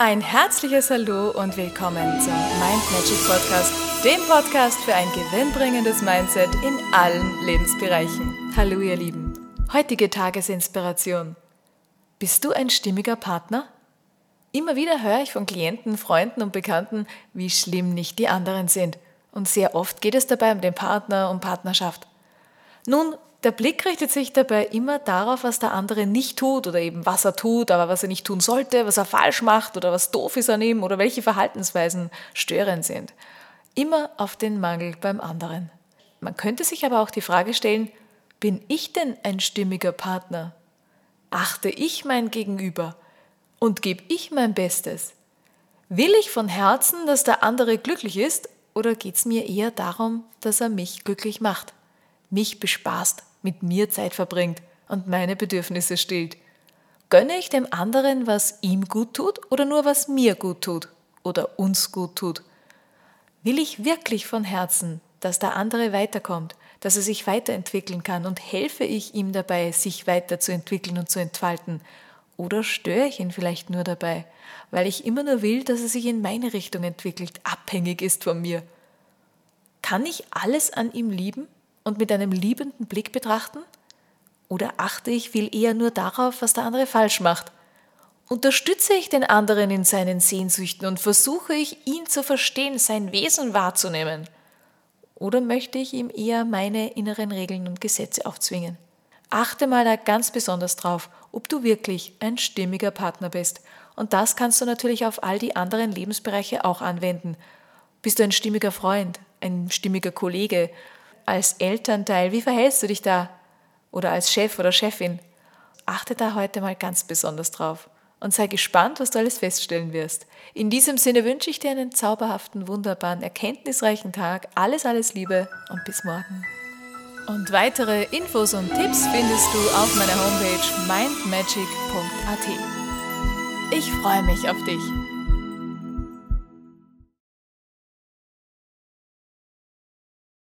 Ein herzliches Hallo und willkommen zum Mind Magic Podcast, dem Podcast für ein gewinnbringendes Mindset in allen Lebensbereichen. Hallo ihr Lieben. Heutige Tagesinspiration. Bist du ein stimmiger Partner? Immer wieder höre ich von Klienten, Freunden und Bekannten, wie schlimm nicht die anderen sind. Und sehr oft geht es dabei um den Partner und Partnerschaft. Nun, der Blick richtet sich dabei immer darauf, was der andere nicht tut oder eben was er tut, aber was er nicht tun sollte, was er falsch macht oder was doof ist an ihm oder welche Verhaltensweisen störend sind. Immer auf den Mangel beim anderen. Man könnte sich aber auch die Frage stellen, bin ich denn ein stimmiger Partner? Achte ich mein Gegenüber und gebe ich mein Bestes? Will ich von Herzen, dass der andere glücklich ist oder geht es mir eher darum, dass er mich glücklich macht, mich bespaßt? Mit mir Zeit verbringt und meine Bedürfnisse stillt. Gönne ich dem anderen, was ihm gut tut oder nur was mir gut tut oder uns gut tut? Will ich wirklich von Herzen, dass der andere weiterkommt, dass er sich weiterentwickeln kann und helfe ich ihm dabei, sich weiterzuentwickeln und zu entfalten? Oder störe ich ihn vielleicht nur dabei, weil ich immer nur will, dass er sich in meine Richtung entwickelt, abhängig ist von mir? Kann ich alles an ihm lieben? Und mit einem liebenden Blick betrachten? Oder achte ich viel eher nur darauf, was der andere falsch macht? Unterstütze ich den anderen in seinen Sehnsüchten und versuche ich, ihn zu verstehen, sein Wesen wahrzunehmen? Oder möchte ich ihm eher meine inneren Regeln und Gesetze aufzwingen? Achte mal da ganz besonders drauf, ob du wirklich ein stimmiger Partner bist. Und das kannst du natürlich auf all die anderen Lebensbereiche auch anwenden. Bist du ein stimmiger Freund, ein stimmiger Kollege, als Elternteil, wie verhältst du dich da? Oder als Chef oder Chefin? Achte da heute mal ganz besonders drauf und sei gespannt, was du alles feststellen wirst. In diesem Sinne wünsche ich dir einen zauberhaften, wunderbaren, erkenntnisreichen Tag. Alles, alles Liebe und bis morgen. Und weitere Infos und Tipps findest du auf meiner Homepage mindmagic.at. Ich freue mich auf dich.